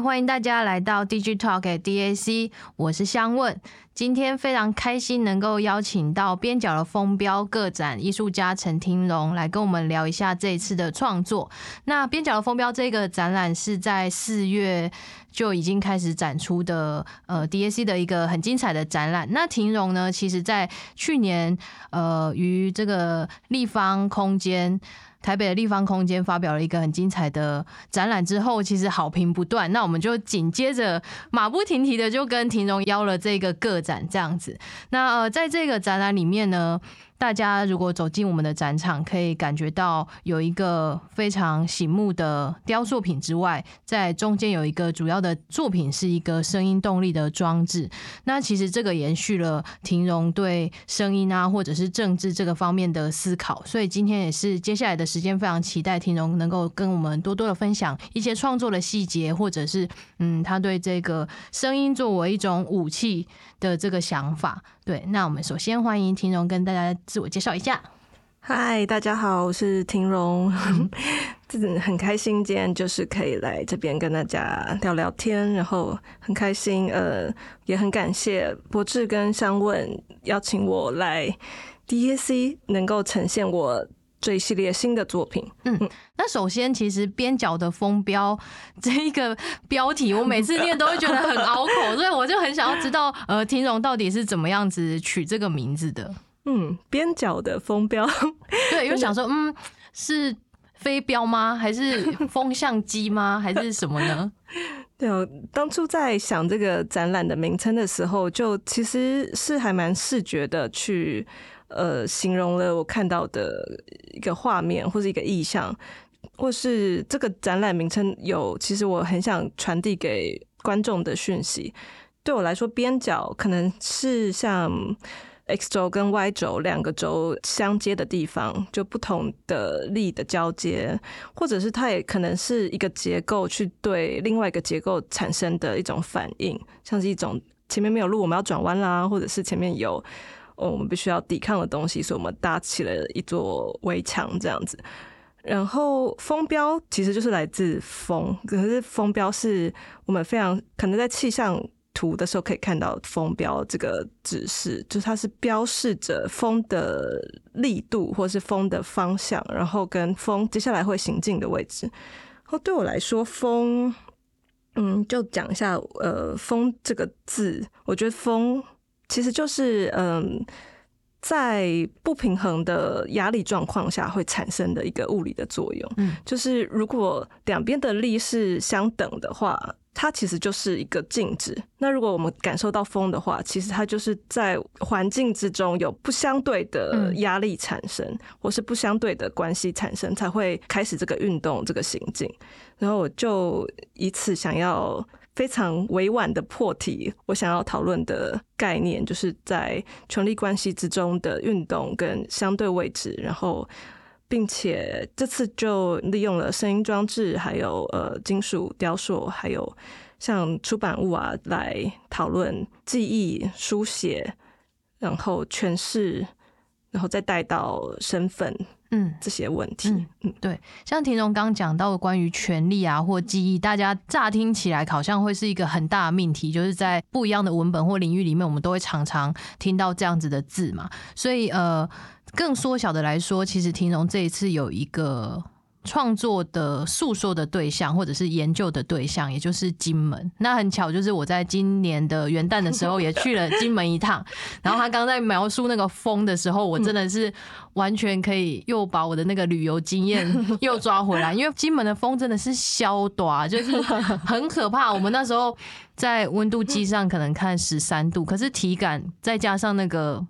欢迎大家来到 Digitalk DAC，我是香问。今天非常开心能够邀请到边角的风标个展艺术家陈庭荣来跟我们聊一下这一次的创作。那边角的风标这个展览是在四月就已经开始展出的，呃，DAC 的一个很精彩的展览。那庭荣呢，其实在去年呃于这个立方空间。台北的立方空间发表了一个很精彩的展览之后，其实好评不断。那我们就紧接着马不停蹄的就跟庭荣邀了这个个展这样子。那呃，在这个展览里面呢。大家如果走进我们的展场，可以感觉到有一个非常醒目的雕塑品之外，在中间有一个主要的作品，是一个声音动力的装置。那其实这个延续了庭荣对声音啊，或者是政治这个方面的思考。所以今天也是接下来的时间，非常期待庭荣能够跟我们多多的分享一些创作的细节，或者是嗯，他对这个声音作为一种武器的这个想法。对，那我们首先欢迎婷蓉跟大家自我介绍一下。嗨，大家好，我是婷蓉，很开心今天就是可以来这边跟大家聊聊天，然后很开心，呃，也很感谢博智跟香问邀请我来 DAC，能够呈现我。这一系列新的作品，嗯，那首先其实边角的风标 这一个标题，我每次念都会觉得很拗口，所以我就很想要知道，呃，庭蓉到底是怎么样子取这个名字的？嗯，边角的风标，对，因为想说，嗯，是飞镖吗？还是风向机吗？还是什么呢？对，我当初在想这个展览的名称的时候，就其实是还蛮视觉的去。呃，形容了我看到的一个画面，或是一个意象，或是这个展览名称有，其实我很想传递给观众的讯息。对我来说，边角可能是像 X 轴跟 Y 轴两个轴相接的地方，就不同的力的交接，或者是它也可能是一个结构去对另外一个结构产生的一种反应，像是一种前面没有路，我们要转弯啦，或者是前面有哦。我们必须要抵抗的东西，所以我们搭起了一座围墙，这样子。然后风标其实就是来自风，可是风标是我们非常可能在气象图的时候可以看到风标这个指示，就是它是标示着风的力度或是风的方向，然后跟风接下来会行进的位置。然后对我来说，风，嗯，就讲一下，呃，风这个字，我觉得风。其实就是嗯，在不平衡的压力状况下会产生的一个物理的作用。嗯，就是如果两边的力是相等的话，它其实就是一个静止。那如果我们感受到风的话，其实它就是在环境之中有不相对的压力产生，或是不相对的关系产生，才会开始这个运动、这个行进。然后我就以此想要。非常委婉的破题，我想要讨论的概念就是在权力关系之中的运动跟相对位置，然后，并且这次就利用了声音装置，还有呃金属雕塑，还有像出版物啊来讨论记忆、书写，然后诠释，然后再带到身份。嗯，这些问题，嗯，嗯对，像庭荣刚讲到的关于权力啊或记忆，大家乍听起来好像会是一个很大的命题，就是在不一样的文本或领域里面，我们都会常常听到这样子的字嘛。所以，呃，更缩小的来说，其实庭荣这一次有一个。创作的诉说的对象，或者是研究的对象，也就是金门。那很巧，就是我在今年的元旦的时候也去了金门一趟。然后他刚在描述那个风的时候，我真的是完全可以又把我的那个旅游经验又抓回来。因为金门的风真的是消短，就是很可怕。我们那时候在温度计上可能看十三度，可是体感再加上那个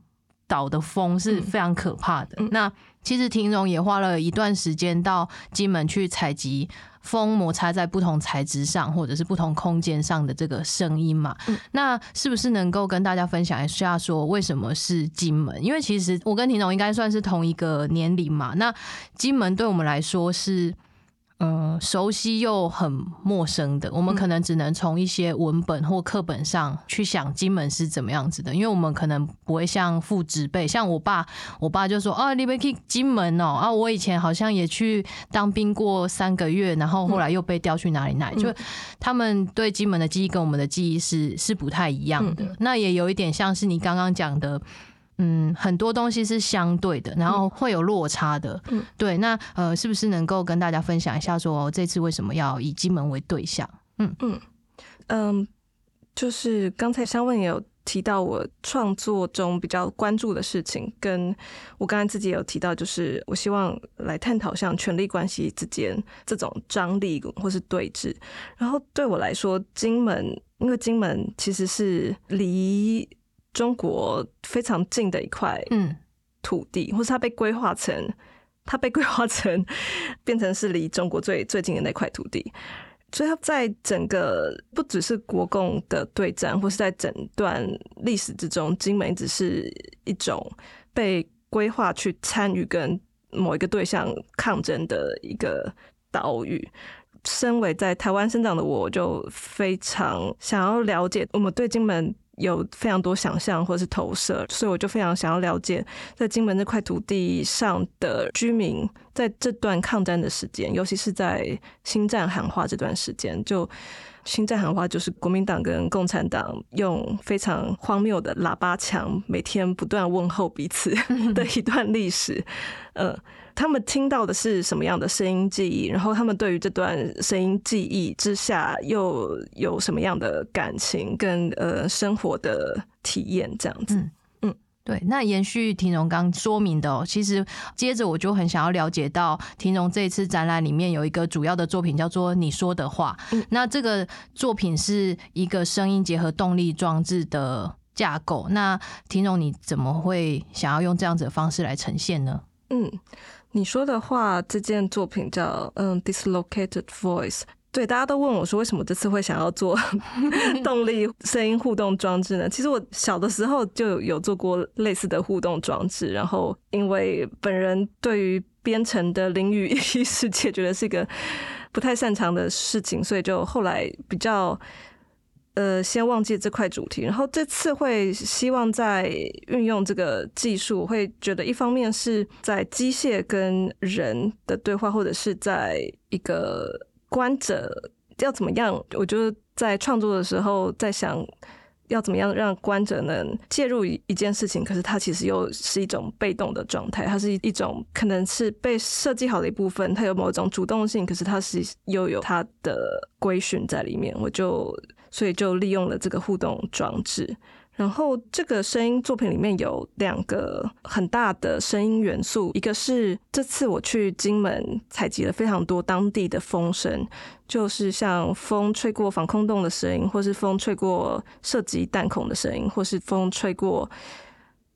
岛的风是非常可怕的。那其实庭荣也花了一段时间到金门去采集风摩擦在不同材质上，或者是不同空间上的这个声音嘛。嗯。那是不是能够跟大家分享一下，说为什么是金门？因为其实我跟庭荣应该算是同一个年龄嘛。那金门对我们来说是。嗯，熟悉又很陌生的，我们可能只能从一些文本或课本上去想金门是怎么样子的，因为我们可能不会像父执辈，像我爸，我爸就说啊，你别去金门哦，啊，我以前好像也去当兵过三个月，然后后来又被调去哪里哪里，就他们对金门的记忆跟我们的记忆是是不太一样的，那也有一点像是你刚刚讲的。嗯，很多东西是相对的，然后会有落差的。嗯，对，那呃，是不是能够跟大家分享一下，说这次为什么要以金门为对象？嗯嗯嗯，就是刚才香问也有提到，我创作中比较关注的事情，跟我刚才自己也有提到，就是我希望来探讨像权力关系之间这种张力或是对峙。然后对我来说，金门，因为金门其实是离。中国非常近的一块土地，嗯、或是它被规划成，它被规划成 变成是离中国最最近的那块土地，所以它在整个不只是国共的对战，或是在整段历史之中，金门只是一种被规划去参与跟某一个对象抗争的一个岛屿。身为在台湾生长的我，就非常想要了解我们对金门。有非常多想象或是投射，所以我就非常想要了解，在金门这块土地上的居民，在这段抗战的时间，尤其是在新战喊话这段时间，就新战喊话就是国民党跟共产党用非常荒谬的喇叭墙，每天不断问候彼此 的一段历史，嗯。他们听到的是什么样的声音记忆？然后他们对于这段声音记忆之下又有什么样的感情跟呃生活的体验？这样子，嗯，嗯对。那延续庭荣刚说明的哦，其实接着我就很想要了解到庭荣这一次展览里面有一个主要的作品叫做《你说的话》。嗯，那这个作品是一个声音结合动力装置的架构。那庭荣你怎么会想要用这样子的方式来呈现呢？嗯。你说的话，这件作品叫嗯，Dislocated Voice。对，大家都问我说，为什么这次会想要做 动力声音互动装置呢？其实我小的时候就有做过类似的互动装置，然后因为本人对于编程的领域 意识解觉得是一个不太擅长的事情，所以就后来比较。呃，先忘记这块主题，然后这次会希望在运用这个技术，会觉得一方面是在机械跟人的对话，或者是在一个观者要怎么样？我觉得在创作的时候在想要怎么样让观者能介入一件事情，可是它其实又是一种被动的状态，它是一种可能是被设计好的一部分，它有某种主动性，可是它是又有它的规训在里面，我就。所以就利用了这个互动装置，然后这个声音作品里面有两个很大的声音元素，一个是这次我去金门采集了非常多当地的风声，就是像风吹过防空洞的声音，或是风吹过射击弹孔的声音，或是风吹过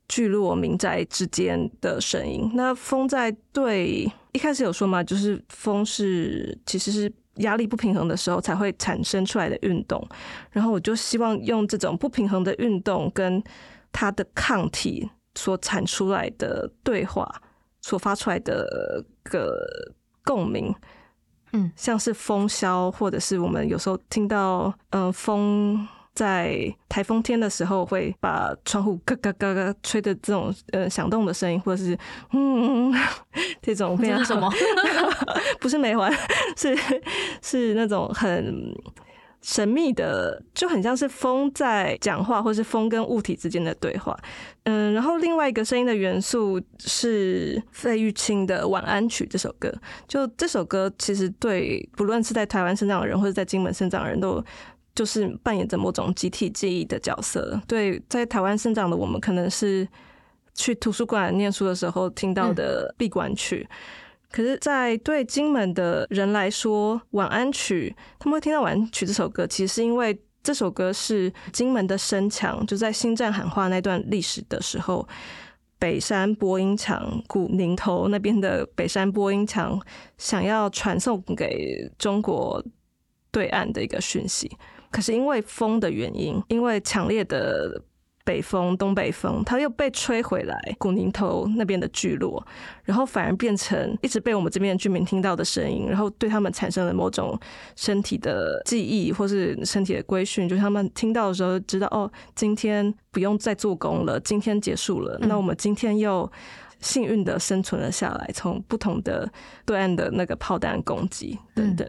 聚落民宅之间的声音。那风在对一开始有说嘛，就是风是其实是。压力不平衡的时候才会产生出来的运动，然后我就希望用这种不平衡的运动跟它的抗体所产出来的对话，所发出来的个共鸣，嗯，像是风萧，或者是我们有时候听到，嗯，风。在台风天的时候，会把窗户嘎嘎嘎嘎吹的这种呃响动的声音，或者是嗯 这种非常什么？不是没完，是是那种很神秘的，就很像是风在讲话，或是风跟物体之间的对话。嗯，然后另外一个声音的元素是费玉清的《晚安曲》这首歌。就这首歌，其实对不论是在台湾生长的人，或者在金门生长的人都。就是扮演着某种集体记忆的角色。对，在台湾生长的我们，可能是去图书馆念书的时候听到的闭馆曲。嗯、可是，在对金门的人来说，《晚安曲》他们会听到《晚安曲》这首歌，其实是因为这首歌是金门的声墙，就在新战喊话那段历史的时候，北山播音墙、古宁头那边的北山播音墙想要传送给中国对岸的一个讯息。可是因为风的原因，因为强烈的北风、东北风，它又被吹回来古宁头那边的聚落，然后反而变成一直被我们这边的居民听到的声音，然后对他们产生了某种身体的记忆，或是身体的规训，就是他们听到的时候知道哦，今天不用再做工了，今天结束了，那我们今天又幸运的生存了下来，从不同的对岸的那个炮弹攻击等等。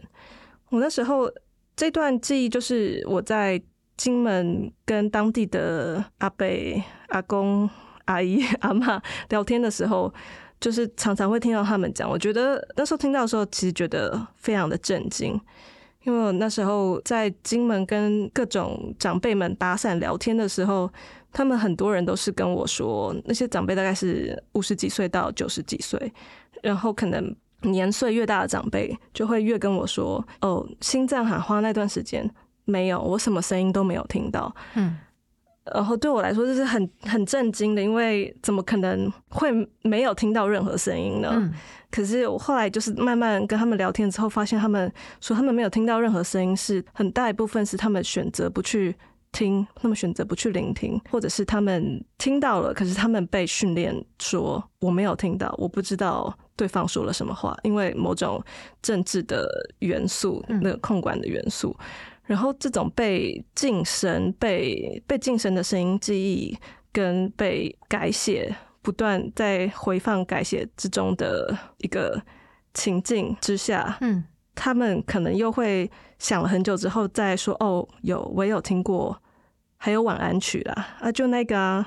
我那时候这段记忆就是我在。金门跟当地的阿伯、阿公、阿姨、阿嬷聊天的时候，就是常常会听到他们讲。我觉得那时候听到的时候，其实觉得非常的震惊，因为我那时候在金门跟各种长辈们打伞聊天的时候，他们很多人都是跟我说，那些长辈大概是五十几岁到九十几岁，然后可能年岁越大的长辈就会越跟我说：“哦，心脏喊话那段时间。”没有，我什么声音都没有听到。嗯，然后对我来说这是很很震惊的，因为怎么可能会没有听到任何声音呢？嗯，可是我后来就是慢慢跟他们聊天之后，发现他们说他们没有听到任何声音，是很大一部分是他们选择不去听，他们选择不去聆听，或者是他们听到了，可是他们被训练说我没有听到，我不知道对方说了什么话，因为某种政治的元素，那个控管的元素。然后这种被噤声、被被噤声的声音记忆，跟被改写、不断在回放改写之中的一个情境之下，嗯，他们可能又会想了很久之后再说：“哦，有我也有听过，还有晚安曲啦，啊，就那个，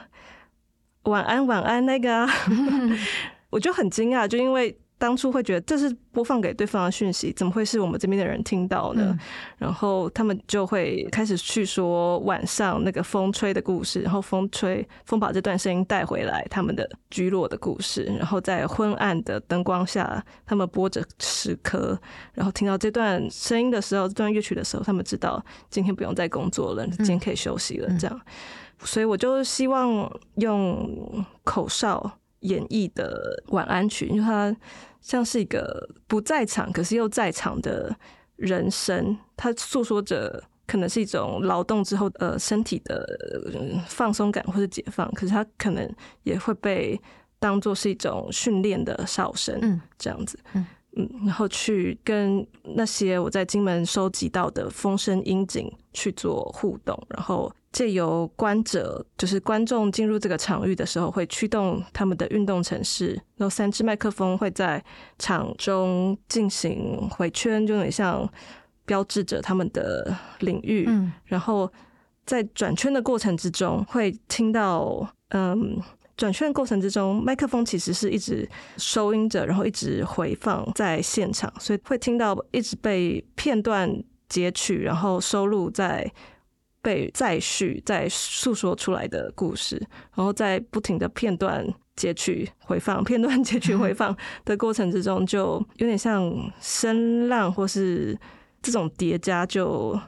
晚安晚安那个。”我就很惊讶，就因为。当初会觉得这是播放给对方的讯息，怎么会是我们这边的人听到呢？嗯、然后他们就会开始去说晚上那个风吹的故事，然后风吹风把这段声音带回来，他们的居落的故事。然后在昏暗的灯光下，他们播着诗歌，然后听到这段声音的时候，这段乐曲的时候，他们知道今天不用再工作了，今天可以休息了。这样，嗯、所以我就希望用口哨演绎的晚安曲，因为它。像是一个不在场，可是又在场的人生，他诉说着可能是一种劳动之后呃身体的放松感或者解放，可是他可能也会被当做是一种训练的哨声，嗯，这样子，嗯。嗯，然后去跟那些我在金门收集到的风声音景去做互动，然后借由观者，就是观众进入这个场域的时候，会驱动他们的运动程式，然后三支麦克风会在场中进行回圈，就有点像标志着他们的领域。嗯，然后在转圈的过程之中，会听到嗯。转圈过程之中，麦克风其实是一直收音着，然后一直回放在现场，所以会听到一直被片段截取，然后收录在被再续、再诉说出来的故事，然后在不停的片段截取、回放、片段截取、回放的过程之中，就有点像声浪或是这种叠加，就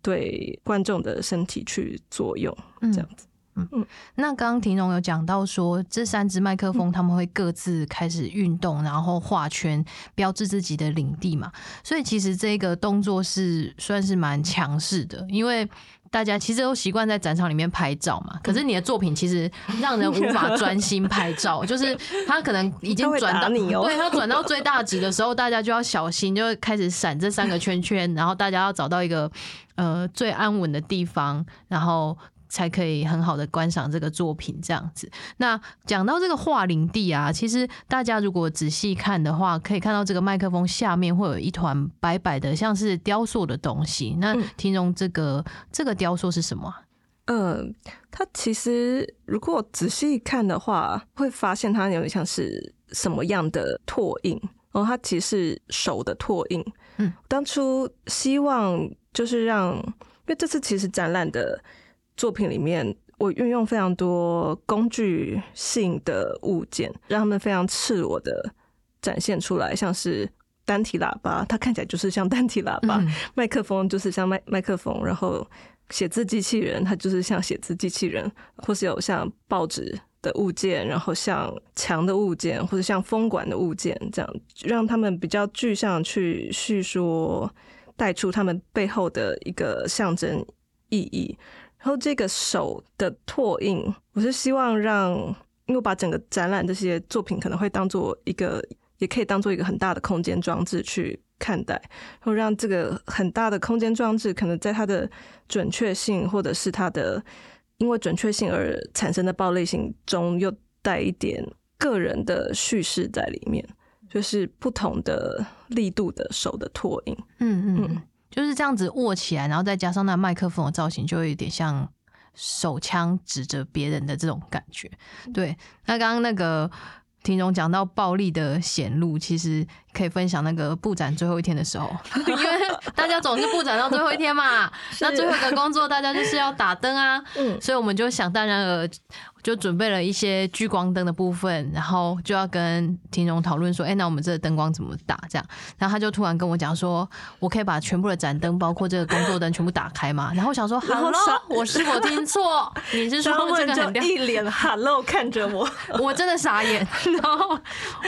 对观众的身体去作用，这样子。嗯嗯，那刚刚庭蓉有讲到说，这三支麦克风他们会各自开始运动，然后画圈，标志自己的领地嘛。所以其实这个动作是算是蛮强势的，因为大家其实都习惯在展场里面拍照嘛。可是你的作品其实让人无法专心拍照，就是他可能已经转到你哦，对他转到最大值的时候，大家就要小心，就会开始闪这三个圈圈，然后大家要找到一个呃最安稳的地方，然后。才可以很好的观赏这个作品，这样子。那讲到这个画林地啊，其实大家如果仔细看的话，可以看到这个麦克风下面会有一团白白的，像是雕塑的东西。那庭蓉，这个、嗯、这个雕塑是什么？嗯，它其实如果仔细看的话，会发现它有点像是什么样的拓印。然后它其实是手的拓印。嗯，当初希望就是让，因为这次其实展览的。作品里面，我运用非常多工具性的物件，让他们非常赤裸的展现出来，像是单体喇叭，它看起来就是像单体喇叭；麦、嗯、克风就是像麦麦克风，然后写字机器人它就是像写字机器人，或是有像报纸的物件，然后像墙的物件，或者像风管的物件，这样让他们比较具象去叙说，带出他们背后的一个象征意义。然后这个手的拓印，我是希望让，因为我把整个展览这些作品可能会当做一个，也可以当做一个很大的空间装置去看待，然后让这个很大的空间装置可能在它的准确性，或者是它的因为准确性而产生的暴力性中，又带一点个人的叙事在里面，就是不同的力度的手的拓印。嗯嗯。嗯就是这样子握起来，然后再加上那麦克风的造型，就会有点像手枪指着别人的这种感觉。对，那刚刚那个庭荣讲到暴力的显露，其实可以分享那个布展最后一天的时候，因为大家总是布展到最后一天嘛，那最后一个工作大家就是要打灯啊，嗯，所以我们就想当然尔。就准备了一些聚光灯的部分，然后就要跟庭荣讨论说：“哎、欸，那我们这个灯光怎么打？”这样，然后他就突然跟我讲说：“我可以把全部的盏灯，包括这个工作灯，全部打开吗？” 然后我想说：“Hello，我是否听错？你是说这个很亮？”一脸 Hello 看着我，我真的傻眼。然后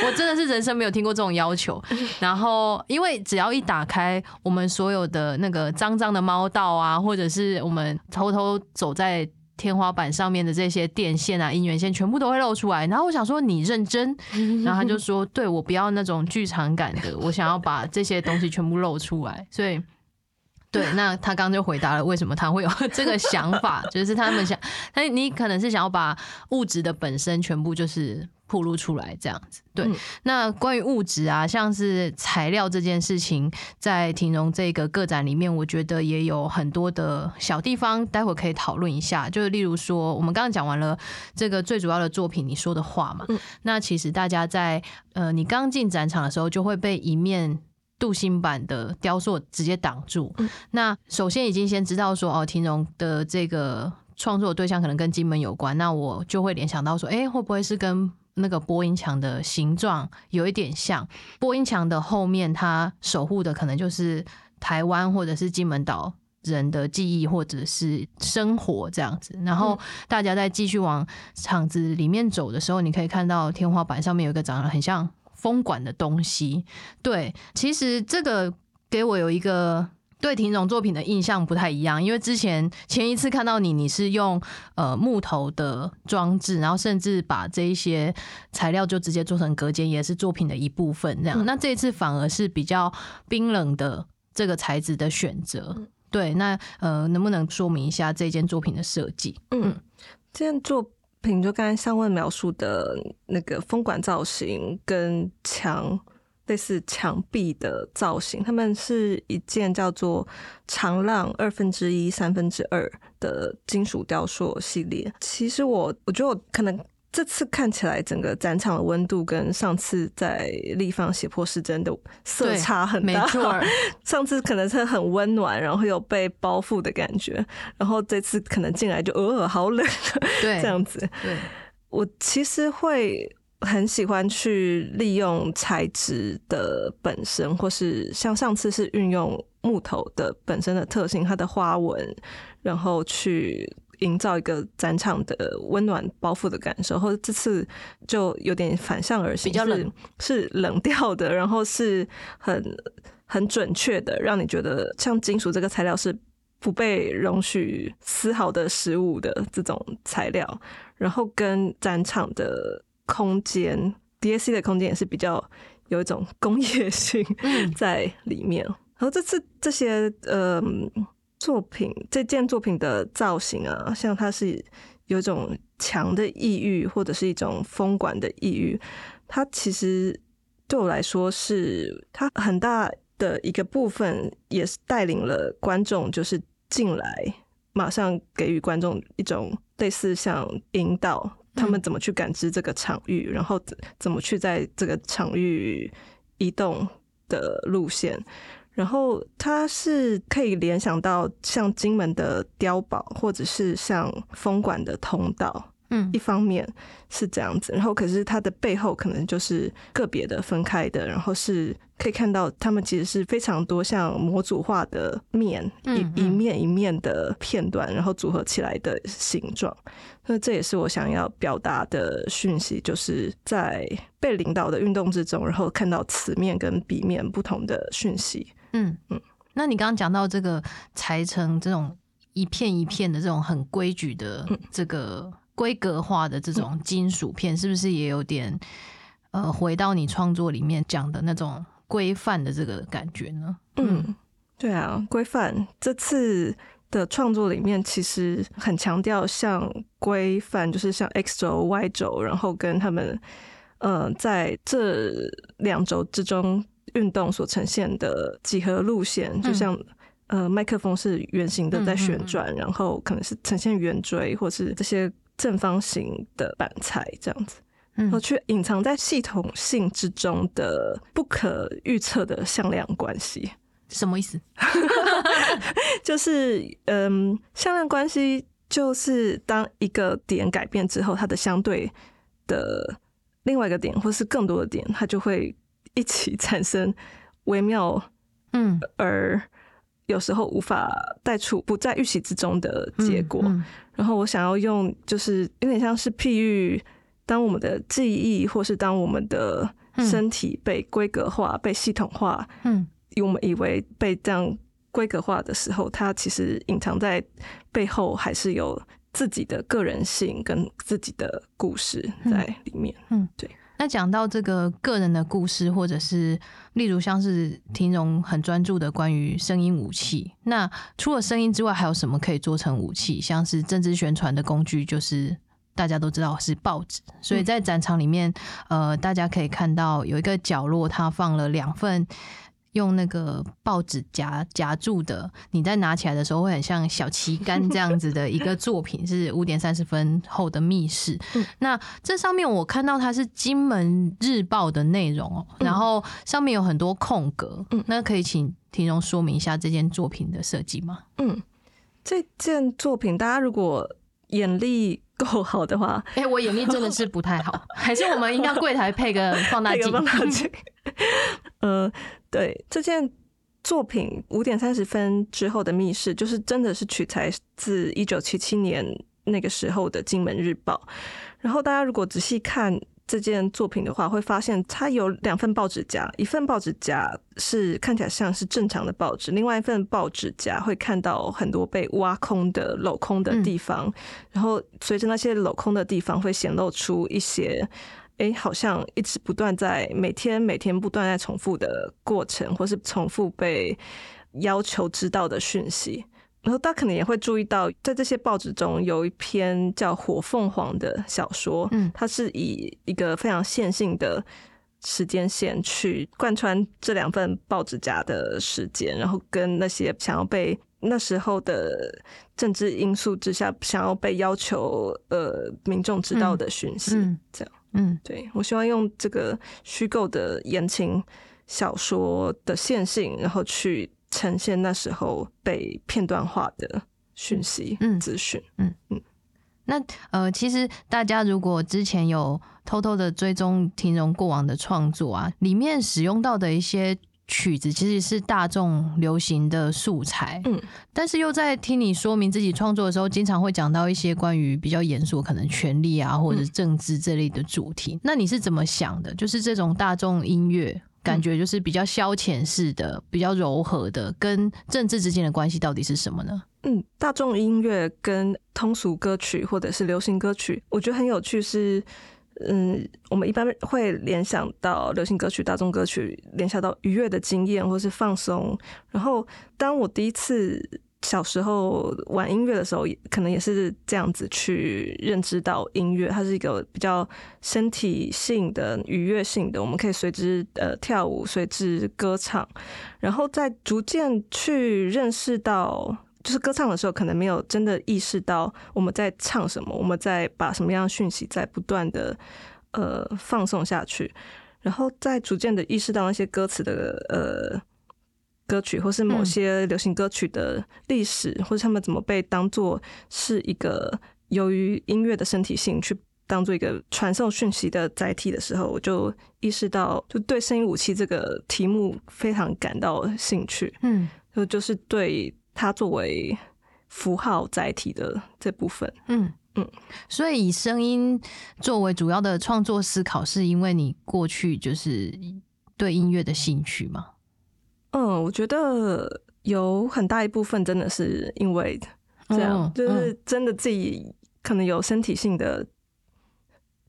我真的是人生没有听过这种要求。然后因为只要一打开，我们所有的那个脏脏的猫道啊，或者是我们偷偷走在。天花板上面的这些电线啊、音源线全部都会露出来，然后我想说你认真，然后他就说对，我不要那种剧场感的，我想要把这些东西全部露出来，所以对，那他刚刚就回答了为什么他会有 这个想法，就是他们想，那你可能是想要把物质的本身全部就是。暴露出来这样子，对。嗯、那关于物质啊，像是材料这件事情，在庭荣这个个展里面，我觉得也有很多的小地方，待会可以讨论一下。就是例如说，我们刚刚讲完了这个最主要的作品，你说的话嘛，嗯、那其实大家在呃，你刚进展场的时候，就会被一面镀锌板的雕塑直接挡住。嗯、那首先已经先知道说，哦，庭荣的这个创作对象可能跟金门有关，那我就会联想到说，哎、欸，会不会是跟那个播音墙的形状有一点像播音墙的后面，它守护的可能就是台湾或者是金门岛人的记忆或者是生活这样子。然后大家在继续往场子里面走的时候，你可以看到天花板上面有一个长得很像风管的东西。对，其实这个给我有一个。对庭荣作品的印象不太一样，因为之前前一次看到你，你是用呃木头的装置，然后甚至把这一些材料就直接做成隔间，也是作品的一部分。这样，嗯、那这一次反而是比较冰冷的这个材质的选择。嗯、对，那呃，能不能说明一下这件作品的设计？嗯，这件作品就刚才向问描述的那个风管造型跟墙。类似墙壁的造型，他们是一件叫做“长浪二分之一三分之二”的金属雕塑系列。其实我我觉得我可能这次看起来整个展场的温度跟上次在立方斜坡是真的色差很大。没错，上次可能是很温暖，然后有被包覆的感觉，然后这次可能进来就呃好冷，对，这样子。对，我其实会。很喜欢去利用材质的本身，或是像上次是运用木头的本身的特性，它的花纹，然后去营造一个展场的温暖包覆的感受。或者这次就有点反向而行，比较冷，是冷调的，然后是很很准确的，让你觉得像金属这个材料是不被容许丝毫的失误的这种材料，然后跟展场的。空间，DAC 的空间也是比较有一种工业性在里面。嗯、然后这次这些呃作品，这件作品的造型啊，像它是有一种强的抑郁，或者是一种风管的抑郁。它其实对我来说是它很大的一个部分，也是带领了观众，就是进来马上给予观众一种类似像引导。他们怎么去感知这个场域，然后怎怎么去在这个场域移动的路线，然后它是可以联想到像金门的碉堡，或者是像风管的通道。嗯，一方面是这样子，然后可是它的背后可能就是个别的分开的，然后是可以看到他们其实是非常多像模组化的面，一一面一面的片段，然后组合起来的形状。那这也是我想要表达的讯息，就是在被领导的运动之中，然后看到此面跟彼面不同的讯息。嗯嗯，那你刚刚讲到这个裁成这种。一片一片的这种很规矩的这个规格化的这种金属片，是不是也有点呃回到你创作里面讲的那种规范的这个感觉呢？嗯，对啊，规范这次的创作里面其实很强调像规范，就是像 X 轴、Y 轴，然后跟他们呃在这两轴之中。运动所呈现的几何路线，就像、嗯、呃，麦克风是圆形的在旋转，嗯嗯嗯，然后可能是呈现圆锥，或是这些正方形的板材这样子，然后去隐藏在系统性之中的不可预测的向量关系。什么意思？就是嗯，向量关系就是当一个点改变之后，它的相对的另外一个点，或是更多的点，它就会。一起 产生微妙，嗯，而有时候无法带出不在预期之中的结果。嗯嗯、然后我想要用，就是有点像是譬喻，当我们的记忆或是当我们的身体被规格化、嗯、被系统化，嗯，我们以为被这样规格化的时候，它其实隐藏在背后还是有自己的个人性跟自己的故事在里面。嗯，嗯对。那讲到这个个人的故事，或者是例如像是听荣很专注的关于声音武器，那除了声音之外，还有什么可以做成武器？像是政治宣传的工具，就是大家都知道是报纸。所以在展场里面，呃，大家可以看到有一个角落，它放了两份。用那个报纸夹夹住的，你在拿起来的时候会很像小旗杆这样子的一个作品，是 五点三十分后的密室。那这上面我看到它是《金门日报》的内容哦，然后上面有很多空格。那可以请庭荣说明一下这件作品的设计吗？嗯，这件作品大家如果眼力够好的话，哎、欸，我眼力真的是不太好，还是我们应该柜台配个放大镜？放大镜。呃。对，这件作品五点三十分之后的密室，就是真的是取材自一九七七年那个时候的《金门日报》。然后大家如果仔细看这件作品的话，会发现它有两份报纸夹，一份报纸夹是看起来像是正常的报纸，另外一份报纸夹会看到很多被挖空的镂空的地方，然后随着那些镂空的地方会显露出一些。哎，好像一直不断在每天每天不断在重复的过程，或是重复被要求知道的讯息。然后大家可能也会注意到，在这些报纸中有一篇叫《火凤凰》的小说，嗯，它是以一个非常线性的时间线去贯穿这两份报纸夹的时间，然后跟那些想要被那时候的政治因素之下想要被要求呃民众知道的讯息，嗯，这样。嗯，对，我希望用这个虚构的言情小说的线性，然后去呈现那时候被片段化的讯息、嗯、资讯。嗯嗯，那呃，其实大家如果之前有偷偷的追踪庭荣过往的创作啊，里面使用到的一些。曲子其实是大众流行的素材，嗯，但是又在听你说明自己创作的时候，经常会讲到一些关于比较严肃，可能权力啊或者政治这类的主题。嗯、那你是怎么想的？就是这种大众音乐，感觉就是比较消遣式的、比较柔和的，跟政治之间的关系到底是什么呢？嗯，大众音乐跟通俗歌曲或者是流行歌曲，我觉得很有趣是。嗯，我们一般会联想到流行歌曲、大众歌曲，联想到愉悦的经验或是放松。然后，当我第一次小时候玩音乐的时候，可能也是这样子去认知到音乐，它是一个比较身体性的、愉悦性的，我们可以随之呃跳舞、随之歌唱。然后，再逐渐去认识到。就是歌唱的时候，可能没有真的意识到我们在唱什么，我们在把什么样的讯息在不断的呃放送下去，然后再逐渐的意识到那些歌词的呃歌曲，或是某些流行歌曲的历史，嗯、或者他们怎么被当做是一个由于音乐的身体性去当做一个传送讯息的载体的时候，我就意识到，就对声音武器这个题目非常感到兴趣。嗯，就就是对。它作为符号载体的这部分，嗯嗯，所以以声音作为主要的创作思考，是因为你过去就是对音乐的兴趣吗？嗯，我觉得有很大一部分真的是因为这样就是真的自己可能有身体性的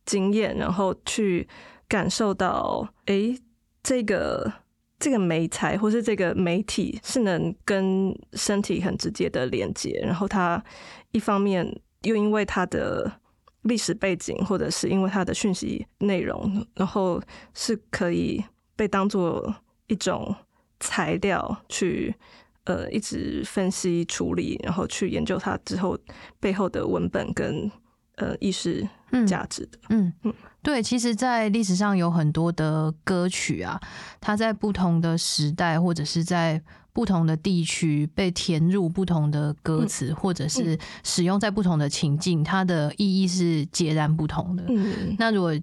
经验，然后去感受到，哎，这个这个媒材或是这个媒体是能跟身体很直接的连接，然后它一方面又因为它的历史背景，或者是因为它的讯息内容，然后是可以被当做一种材料去。呃，一直分析处理，然后去研究它之后背后的文本跟呃意识价值的。嗯嗯，对，其实，在历史上有很多的歌曲啊，它在不同的时代或者是在不同的地区被填入不同的歌词，嗯、或者是使用在不同的情境，它的意义是截然不同的。嗯，那如果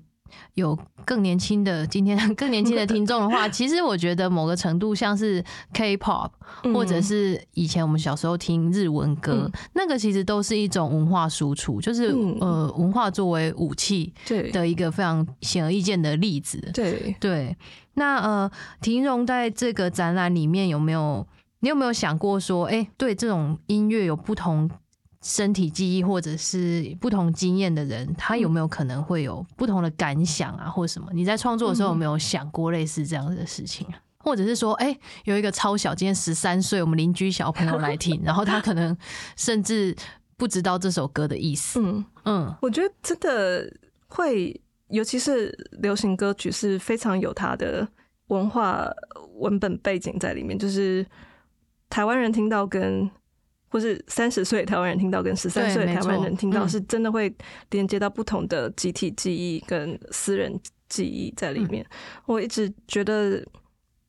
有更年轻的 今天 更年轻的听众的话，其实我觉得某个程度像是 K-pop，或者是以前我们小时候听日文歌，那个其实都是一种文化输出，就是呃文化作为武器的一个非常显而易见的例子。对对，那呃，庭荣在这个展览里面有没有你有没有想过说，哎，对这种音乐有不同？身体记忆或者是不同经验的人，他有没有可能会有不同的感想啊，或什么？你在创作的时候有没有想过类似这样的事情啊？或者是说，哎，有一个超小，今天十三岁，我们邻居小朋友来听，然后他可能甚至不知道这首歌的意思。嗯嗯，我觉得真的会，尤其是流行歌曲是非常有它的文化文本背景在里面，就是台湾人听到跟。或是三十岁台湾人听到跟十三岁台湾人听到，是真的会连接到不同的集体记忆跟私人记忆在里面。我一直觉得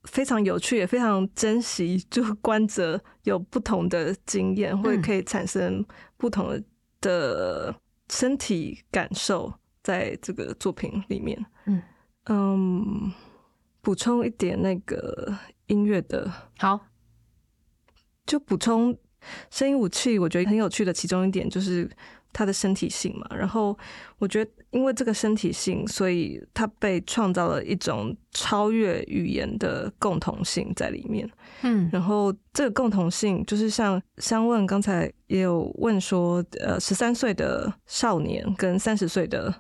非常有趣，也非常珍惜，就观者有不同的经验，会可以产生不同的身体感受在这个作品里面。嗯嗯，补充一点那个音乐的，好，就补充。声音武器，我觉得很有趣的其中一点就是它的身体性嘛。然后我觉得，因为这个身体性，所以它被创造了一种超越语言的共同性在里面。嗯，然后这个共同性，就是像香问刚才也有问说，呃，十三岁的少年跟三十岁的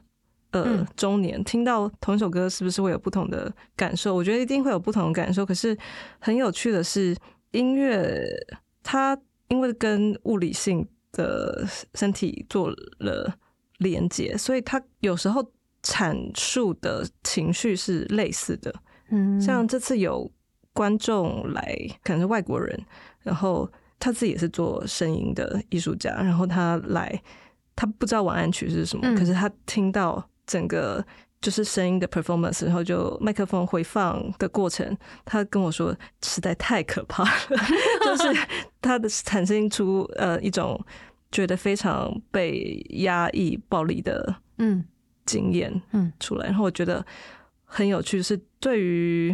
呃中年听到同一首歌，是不是会有不同的感受？我觉得一定会有不同的感受。可是很有趣的是，音乐它。因为跟物理性的身体做了连接，所以他有时候阐述的情绪是类似的。嗯，像这次有观众来，可能是外国人，然后他自己也是做声音的艺术家，然后他来，他不知道晚安曲是什么，嗯，可是他听到整个。就是声音的 performance，然后就麦克风回放的过程，他跟我说实在太可怕了，就是他的产生出呃一种觉得非常被压抑、暴力的嗯。经验嗯。出来，然后我觉得很有趣，是对于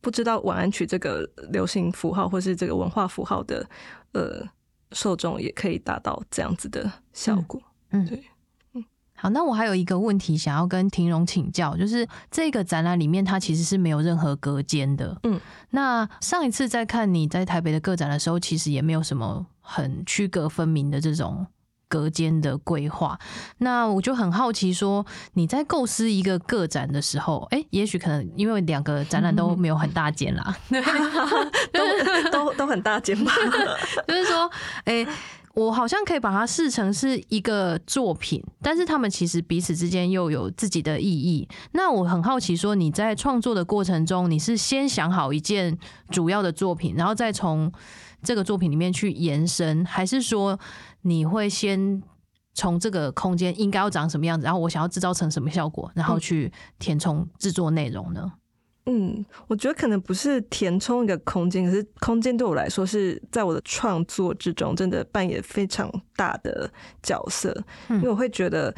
不知道晚安曲这个流行符号或是这个文化符号的呃受众，也可以达到这样子的效果，嗯，对。好，那我还有一个问题想要跟庭荣请教，就是这个展览里面它其实是没有任何隔间的。嗯，那上一次在看你在台北的个展的时候，其实也没有什么很区隔分明的这种隔间的规划。那我就很好奇，说你在构思一个个展的时候，哎、欸，也许可能因为两个展览都没有很大间啦，嗯、都都都很大间吧？就是说，哎、欸。我好像可以把它视成是一个作品，但是他们其实彼此之间又有自己的意义。那我很好奇，说你在创作的过程中，你是先想好一件主要的作品，然后再从这个作品里面去延伸，还是说你会先从这个空间应该要长什么样子，然后我想要制造成什么效果，然后去填充制作内容呢？我觉得可能不是填充一个空间，可是空间对我来说是在我的创作之中真的扮演非常大的角色。因为我会觉得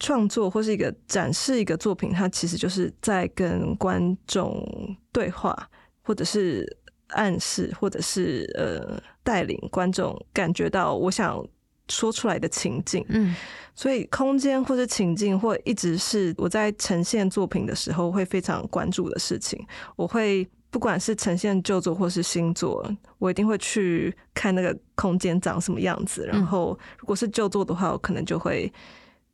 创作或是一个展示一个作品，它其实就是在跟观众对话，或者是暗示，或者是呃带领观众感觉到我想说出来的情境。嗯。所以，空间或是情境，或一直是我在呈现作品的时候会非常关注的事情。我会不管是呈现旧作或是新作，我一定会去看那个空间长什么样子。然后，如果是旧作的话，我可能就会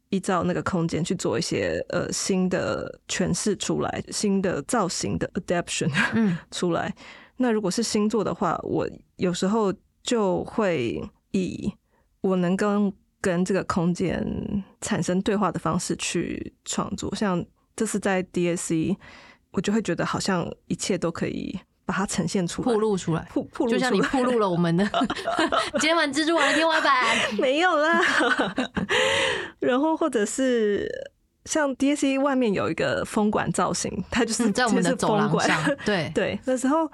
依照那个空间去做一些呃新的诠释出来，新的造型的 adaptation 出来。那如果是新作的话，我有时候就会以我能跟跟这个空间产生对话的方式去创作，像这次在 DSC，我就会觉得好像一切都可以把它呈现出来，铺露出来，铺铺露，就像你铺露了我们的 今晚蜘蛛网的天花板，没有啦。然后或者是像 DSC 外面有一个风管造型，它就是、嗯、在我们的走廊上，对。对。那时候，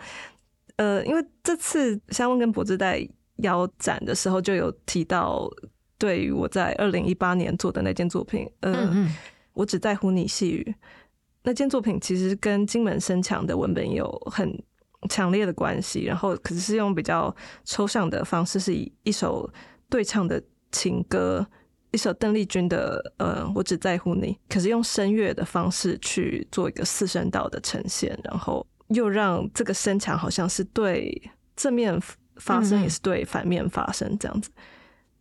呃，因为这次香问跟柏致在邀展的时候就有提到。对于我在二零一八年做的那件作品，呃，嗯嗯，我只在乎你细语那件作品，其实跟金门深墙的文本有很强烈的关系。然后，可是是用比较抽象的方式，是以一首对唱的情歌，一首邓丽君的呃，我只在乎你，可是用声乐的方式去做一个四声道的呈现，然后又让这个声墙好像是对正面发生，也是对反面发生这样子。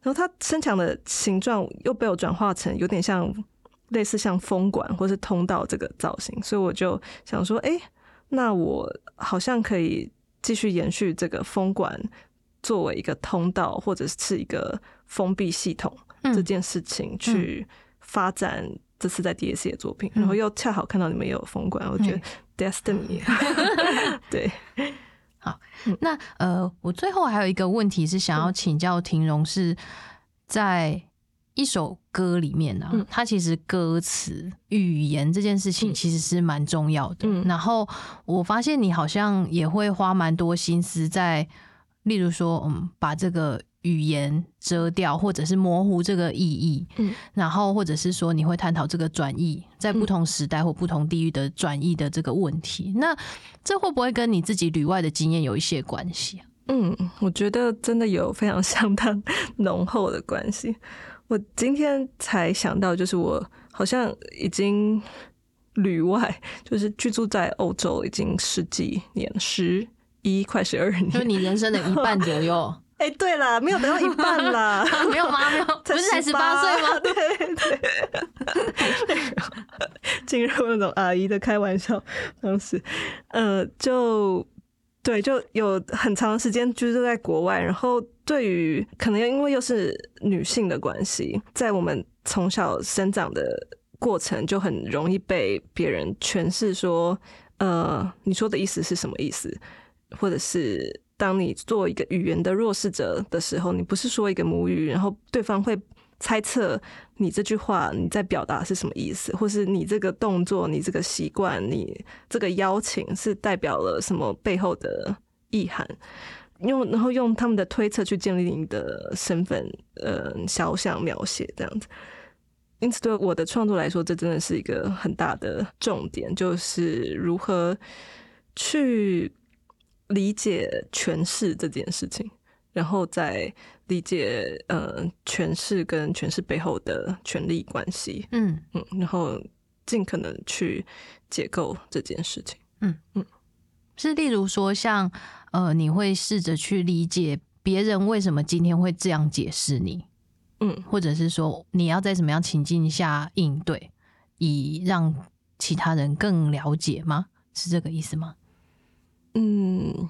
然后它身墙的形状又被我转化成有点像类似像风管或是通道这个造型，所以我就想说，哎，那我好像可以继续延续这个风管作为一个通道或者是一个封闭系统这件事情去发展这次在 DSC 的作品，然后又恰好看到你们也有风管，我觉得 Destiny，对。好，那呃，我最后还有一个问题是想要请教婷蓉，是在一首歌里面呢、啊，它其实歌词语言这件事情其实是蛮重要的。然后我发现你好像也会花蛮多心思在，例如说，嗯，把这个。语言遮掉，或者是模糊这个意义，嗯，然后或者是说你会探讨这个转译，在不同时代或不同地域的转译的这个问题，嗯，那这会不会跟你自己旅外的经验有一些关系啊？嗯，我觉得真的有非常相当浓厚的关系。我今天才想到，就是我好像已经旅外，就是居住在欧洲已经十几年，十一快十二年，就你人生的一半左右。哎、欸，对了，没有等到一半啦，没有吗？没有，不是才十八岁吗？对 对，进入那种阿姨的开玩笑方式，呃，就对，就有很长时间居住在国外，然后对于可能因为又是女性的关系，在我们从小生长的过程，就很容易被别人诠释说，呃，你说的意思是什么意思，或者是。当你做一个语言的弱势者的时候，你不是说一个母语，然后对方会猜测你这句话你在表达是什么意思，或是你这个动作、你这个习惯、你这个邀请是代表了什么背后的意涵，用然后用他们的推测去建立你的身份，呃，肖像描写这样子。因此，对我的创作来说，这真的是一个很大的重点，就是如何去。理解诠释这件事情，然后再理解呃诠释跟诠释背后的权力关系，嗯。嗯，然后尽可能去解构这件事情，嗯嗯，是例如说像呃你会试着去理解别人为什么今天会这样解释你，嗯，或者是说你要在什么样情境下应对，以让其他人更了解吗？是这个意思吗？嗯，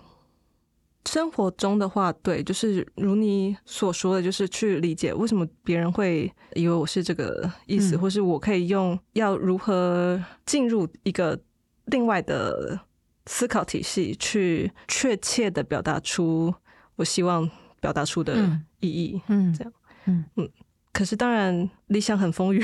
生活中的话，对，就是如你所说的，就是去理解为什么别人会以为我是这个意思，嗯、或是我可以用要如何进入一个另外的思考体系，去确切的表达出我希望表达出的意义。嗯，这样，嗯嗯。可是当然，理想很丰裕，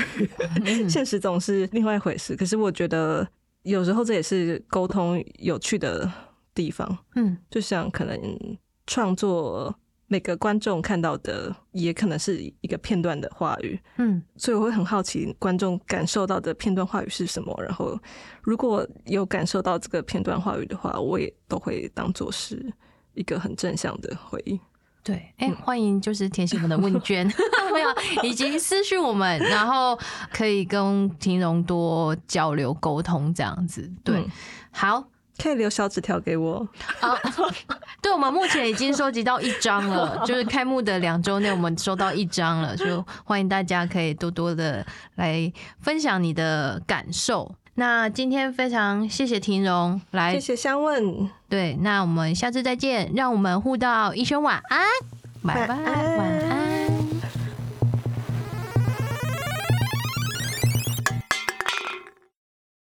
嗯、现实总是另外一回事。可是我觉得有时候这也是沟通有趣的。地方，嗯，就像可能创作每个观众看到的，也可能是一个片段的话语，嗯，所以我会很好奇观众感受到的片段话语是什么。然后如果有感受到这个片段话语的话，我也都会当做是一个很正向的回应。对，哎、欸，欢迎就是填写我们的问卷，没有，以及私讯我们，然后可以跟庭蓉多交流沟通这样子。对，嗯、好。可以留小纸条给我。啊，对，我们目前已经收集到一张了，就是开幕的两周内，我们收到一张了，就欢迎大家可以多多的来分享你的感受。那今天非常谢谢婷蓉来，谢谢香问。对，那我们下次再见，让我们互道一声晚安，拜拜，晚安。